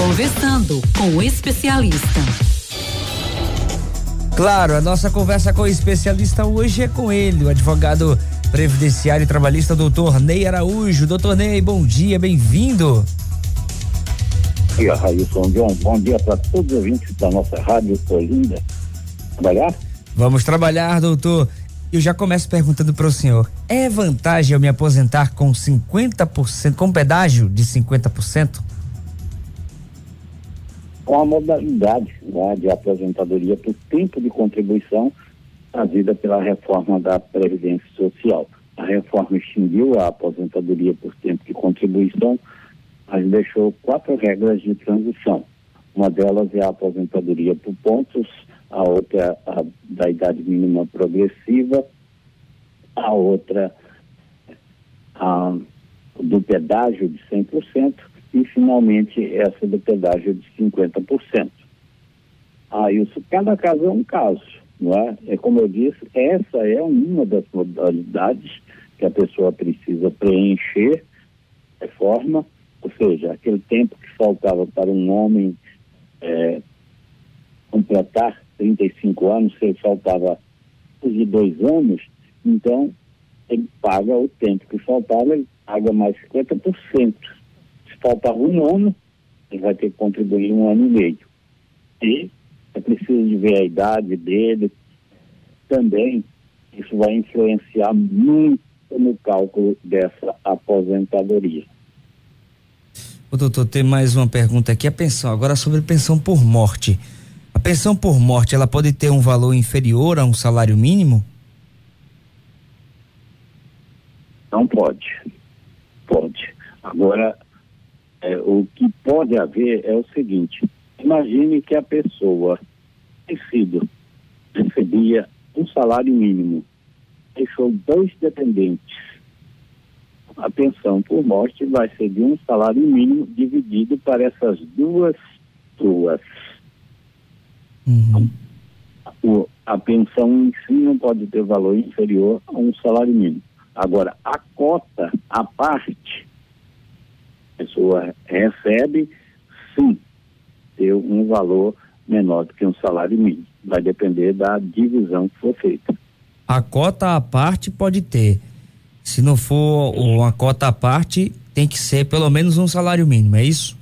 Conversando com o especialista. Claro, a nossa conversa com o especialista hoje é com ele, o advogado previdenciário e trabalhista, doutor Ney Araújo. Doutor Ney, bom dia, bem-vindo. Bom dia, Railson John. Bom dia para todos os ouvintes da nossa rádio Olinda. Trabalhar? Vamos trabalhar, doutor. Eu já começo perguntando para o senhor: é vantagem eu me aposentar com 50%, com pedágio de 50%? Com a modalidade né, de aposentadoria por tempo de contribuição trazida pela reforma da Previdência Social. A reforma extinguiu a aposentadoria por tempo de contribuição, mas deixou quatro regras de transição. Uma delas é a aposentadoria por pontos, a outra a, da idade mínima progressiva, a outra a, do pedágio de 100% e, finalmente, essa do pedágio de 50%. Ah, isso, cada caso é um caso, não é? É como eu disse, essa é uma das modalidades que a pessoa precisa preencher de forma, ou seja, aquele tempo que faltava para um homem é, completar 35 anos, se ele faltava de dois anos, então ele paga o tempo que faltava, ele paga mais 50%. Faltava um ano, ele vai ter que contribuir um ano e meio. E é preciso de ver a idade dele. Também isso vai influenciar muito no cálculo dessa aposentadoria. O doutor, tem mais uma pergunta aqui. A pensão, agora sobre pensão por morte. A pensão por morte, ela pode ter um valor inferior a um salário mínimo? Não pode. Pode. Agora, é, o que pode haver é o seguinte: imagine que a pessoa sido, recebia um salário mínimo, deixou dois dependentes. A pensão por morte vai ser de um salário mínimo dividido para essas duas duas. Uhum. O, a pensão em si não pode ter valor inferior a um salário mínimo. Agora, a cota, a parte, pessoa recebe, sim, ter um valor menor do que um salário mínimo. Vai depender da divisão que for feita. A cota à parte pode ter. Se não for uma cota à parte, tem que ser pelo menos um salário mínimo, é isso?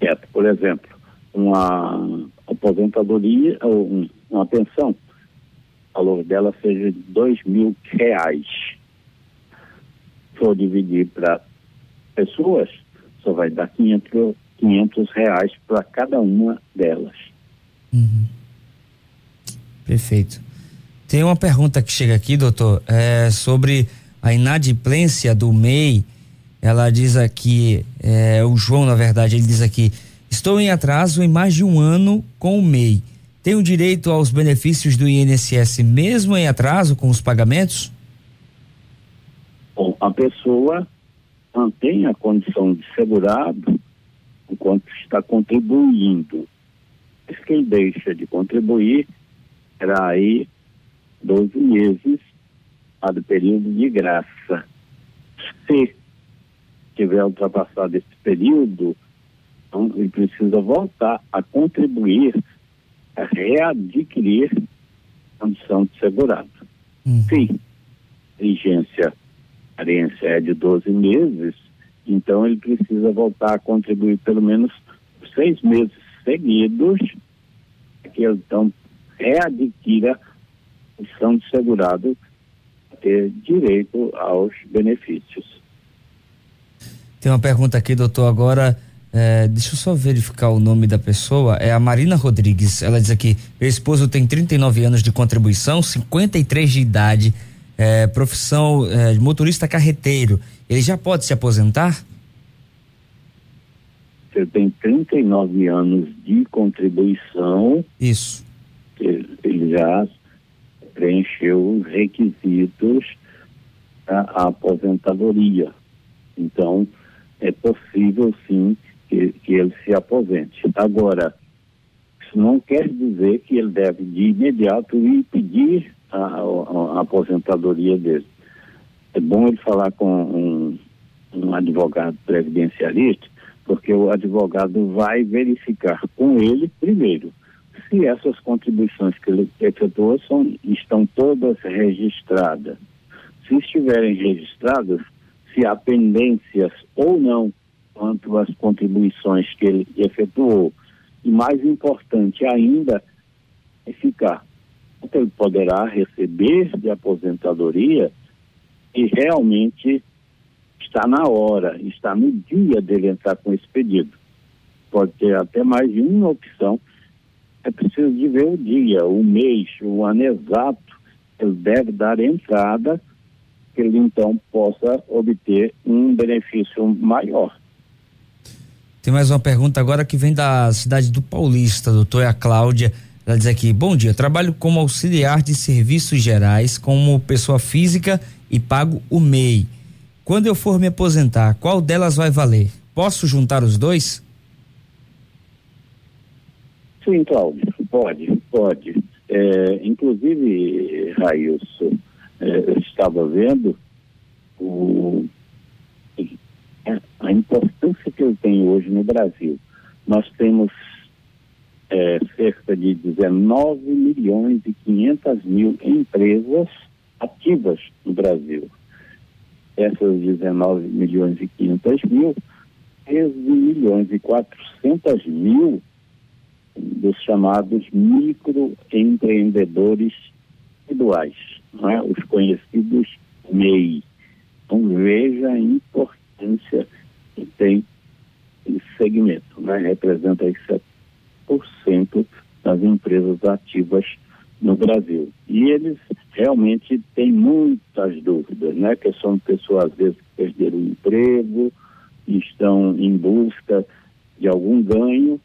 É, por exemplo, uma aposentadoria ou uma pensão, o valor dela seja de dois mil reais. Se for dividir para pessoas, só vai dar 500, 500 reais para cada uma delas. Uhum. Perfeito. Tem uma pergunta que chega aqui, doutor, é sobre a inadimplência do MEI. Ela diz aqui, é, o João, na verdade, ele diz aqui: estou em atraso em mais de um ano com o MEI. Tenho direito aos benefícios do INSS mesmo em atraso com os pagamentos? Bom, a pessoa mantém a condição de segurado enquanto está contribuindo. Se quem deixa de contribuir, será aí 12 meses a do período de graça. Se tiver ultrapassado esse período, então ele precisa voltar a contribuir, a readquirir a condição de segurado. Hum. Se vigência, carência é de 12 meses, então ele precisa voltar a contribuir pelo menos seis meses seguidos, que ele então readquira a condição de segurado ter direito aos benefícios. Tem uma pergunta aqui, doutor, agora. É, deixa eu só verificar o nome da pessoa. É a Marina Rodrigues. Ela diz aqui: meu esposo tem 39 anos de contribuição, 53 de idade, é, profissão é, de motorista carreteiro ele já pode se aposentar? Ele tem 39 anos de contribuição. Isso. Ele já preencheu os requisitos da aposentadoria. Então, é possível sim que, que ele se aposente. Agora, isso não quer dizer que ele deve de imediato ir pedir a, a, a aposentadoria dele é bom ele falar com um, um advogado previdencialista porque o advogado vai verificar com ele, primeiro, se essas contribuições que ele efetuou são, estão todas registradas. Se estiverem registradas, se há pendências ou não quanto às contribuições que ele efetuou. E mais importante ainda, é ficar ele poderá receber de aposentadoria e realmente está na hora, está no dia dele entrar com esse pedido. Pode ter até mais de uma opção. É preciso de ver o dia, o mês, o ano exato. Ele deve dar entrada que ele então possa obter um benefício maior. Tem mais uma pergunta agora que vem da cidade do Paulista, doutor é a Cláudia. Ela diz aqui: Bom dia, trabalho como auxiliar de serviços gerais, como pessoa física e pago o MEI. Quando eu for me aposentar, qual delas vai valer? Posso juntar os dois? Sim, Cláudio, pode, pode. É, inclusive, Railson, é, eu estava vendo o, a importância que ele tem hoje no Brasil. Nós temos é, cerca de 19 milhões e 500 mil empresas ativas no Brasil. Essas 19 milhões e 500 mil, 13 milhões e 400 mil dos chamados microempreendedores individuais, é? os conhecidos MEI. Então veja a importância que tem esse segmento, né? representa aí 10% das empresas ativas no Brasil. E eles realmente têm muitas dúvidas, né? Que são pessoas, às vezes, que perderam o emprego, estão em busca de algum ganho.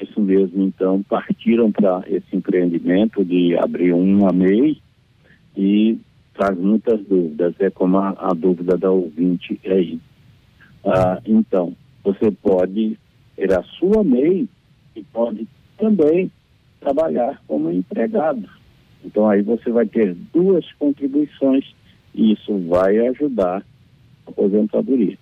Isso mesmo, então, partiram para esse empreendimento de abrir uma MEI e traz muitas dúvidas. É como a, a dúvida da ouvinte aí. Ah, então, você pode ter a sua MEI e pode também trabalhar como empregado. Então aí você vai ter duas contribuições e isso vai ajudar a aposentadoria.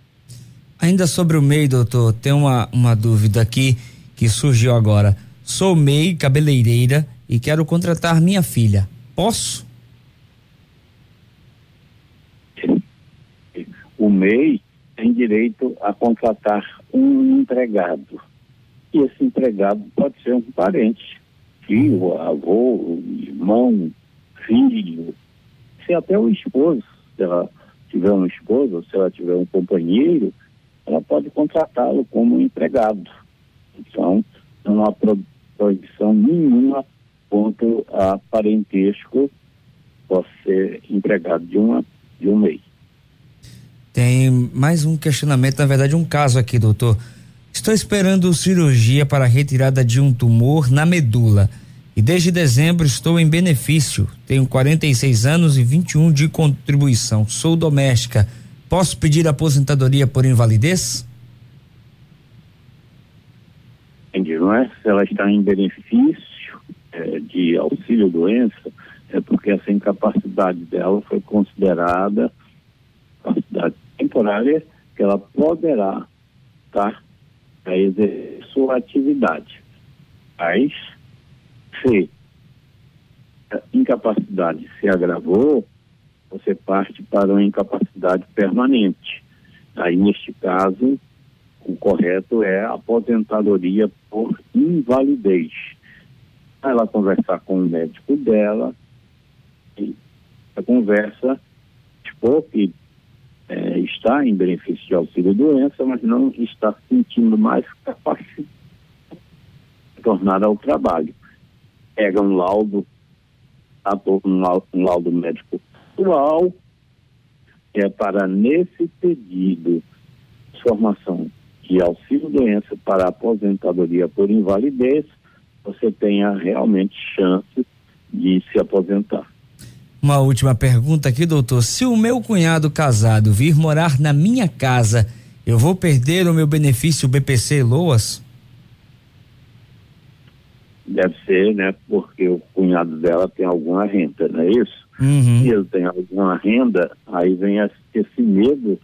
Ainda sobre o MEI, doutor, tem uma, uma dúvida aqui que surgiu agora. Sou MEI cabeleireira e quero contratar minha filha. Posso? O MEI tem direito a contratar um empregado e esse empregado pode ser um parente, filho, avô, irmão, filho, se até o esposo, se ela tiver um esposo, se ela tiver um companheiro, ela pode contratá-lo como empregado. Então, não há proibição nenhuma quanto a parentesco pode ser empregado de uma de um mês. Tem mais um questionamento, na verdade, um caso aqui, doutor. Estou esperando cirurgia para retirada de um tumor na medula. E desde dezembro estou em benefício. Tenho 46 anos e 21 de contribuição. Sou doméstica. Posso pedir aposentadoria por invalidez? Entendi, não é? Se ela está em benefício é, de auxílio doença, é porque essa incapacidade dela foi considerada capacidade temporária que ela poderá estar a exercer sua atividade. Mas, se a incapacidade se agravou, você parte para uma incapacidade permanente. Aí, neste caso, o correto é a aposentadoria por invalidez. Ela conversar com o médico dela e a conversa expor que é, está em benefício de auxílio-doença, mas não está sentindo mais capacidade de tornar ao trabalho. Pega um laudo, laudo, um laudo médico atual, é para nesse pedido de formação de auxílio-doença para aposentadoria por invalidez, você tenha realmente chance de se aposentar. Uma última pergunta aqui, doutor. Se o meu cunhado casado vir morar na minha casa, eu vou perder o meu benefício BPC Loas? Deve ser, né? Porque o cunhado dela tem alguma renda, não é isso? Uhum. Se ele tem alguma renda, aí vem esse medo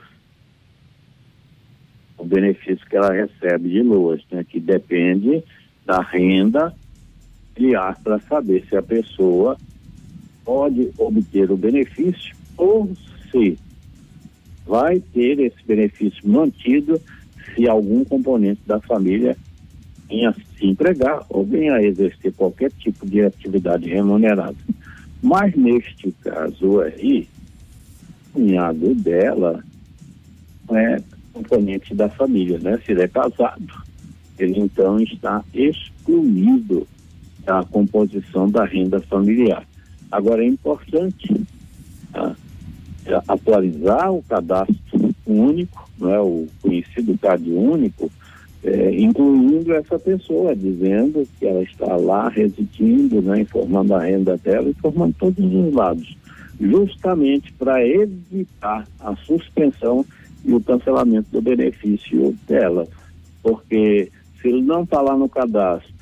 benefício que ela recebe de loas, né, que depende da renda familiar para saber se a pessoa pode obter o benefício ou se vai ter esse benefício mantido se algum componente da família venha se empregar ou venha exercer qualquer tipo de atividade remunerada. Mas neste caso aí, o cunhado dela é componente da família, né? Se ele é casado, ele então está excluído da composição da renda familiar. Agora é importante tá? atualizar o cadastro único, não é o conhecido CAD único, é, incluindo essa pessoa, dizendo que ela está lá residindo, né, informando a renda dela, informando todos os lados, justamente para evitar a suspensão e o cancelamento do benefício dela. Porque se ele não está lá no cadastro,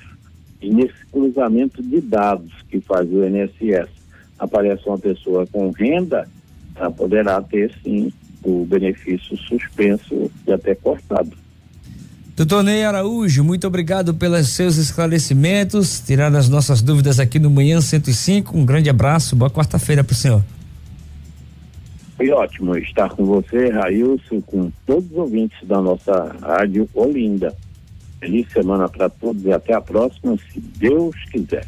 e nesse cruzamento de dados que faz o INSS, aparece uma pessoa com renda, ela poderá ter sim o benefício suspenso e até cortado. Doutor Ney Araújo, muito obrigado pelos seus esclarecimentos, tirar as nossas dúvidas aqui no Manhã 105. Um grande abraço, boa quarta-feira para o senhor. Foi ótimo estar com você, Railson, com todos os ouvintes da nossa rádio Olinda. Feliz semana para todos e até a próxima, se Deus quiser.